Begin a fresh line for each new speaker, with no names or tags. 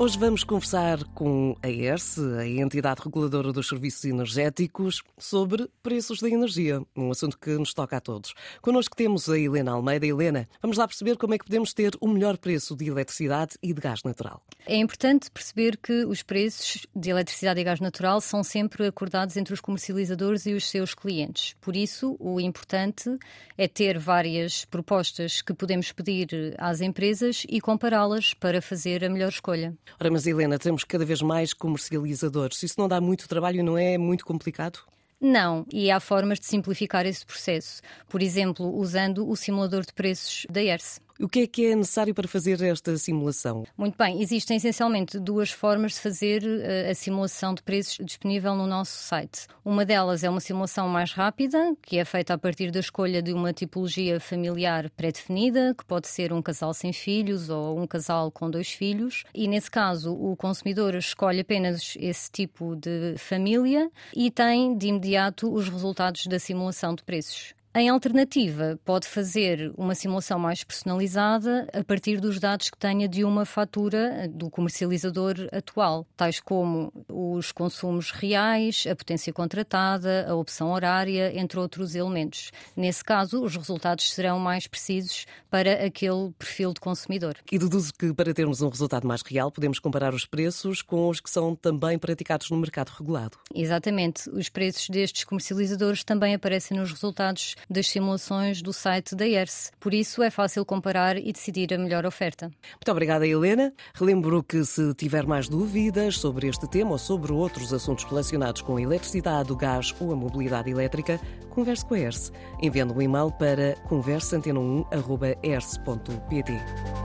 Hoje vamos conversar com a ERSE, a entidade reguladora dos serviços energéticos, sobre preços da energia, um assunto que nos toca a todos. Connosco temos a Helena Almeida. Helena, vamos lá perceber como é que podemos ter o melhor preço de eletricidade e de gás natural.
É importante perceber que os preços de eletricidade e gás natural são sempre acordados entre os comercializadores e os seus clientes. Por isso, o importante é ter várias propostas que podemos pedir às empresas e compará-las para fazer a melhor escolha.
Ora, mas Helena, temos cada vez mais comercializadores. Isso não dá muito trabalho não é muito complicado?
Não, e há formas de simplificar esse processo. Por exemplo, usando o simulador de preços da ERSE.
O que é que é necessário para fazer esta simulação?
Muito bem, existem essencialmente duas formas de fazer uh, a simulação de preços disponível no nosso site. Uma delas é uma simulação mais rápida, que é feita a partir da escolha de uma tipologia familiar pré-definida, que pode ser um casal sem filhos ou um casal com dois filhos, e nesse caso o consumidor escolhe apenas esse tipo de família e tem de imediato os resultados da simulação de preços. Em alternativa, pode fazer uma simulação mais personalizada a partir dos dados que tenha de uma fatura do comercializador atual, tais como os consumos reais, a potência contratada, a opção horária, entre outros elementos. Nesse caso, os resultados serão mais precisos para aquele perfil de consumidor.
E deduzo que para termos um resultado mais real, podemos comparar os preços com os que são também praticados no mercado regulado.
Exatamente. Os preços destes comercializadores também aparecem nos resultados das simulações do site da ERSE. Por isso é fácil comparar e decidir a melhor oferta.
Muito obrigada, Helena. Relembro que se tiver mais dúvidas sobre este tema ou sobre outros assuntos relacionados com a eletricidade, o gás ou a mobilidade elétrica, converse com a ERSE, enviando um e-mail para conversaantena1.erse.pt.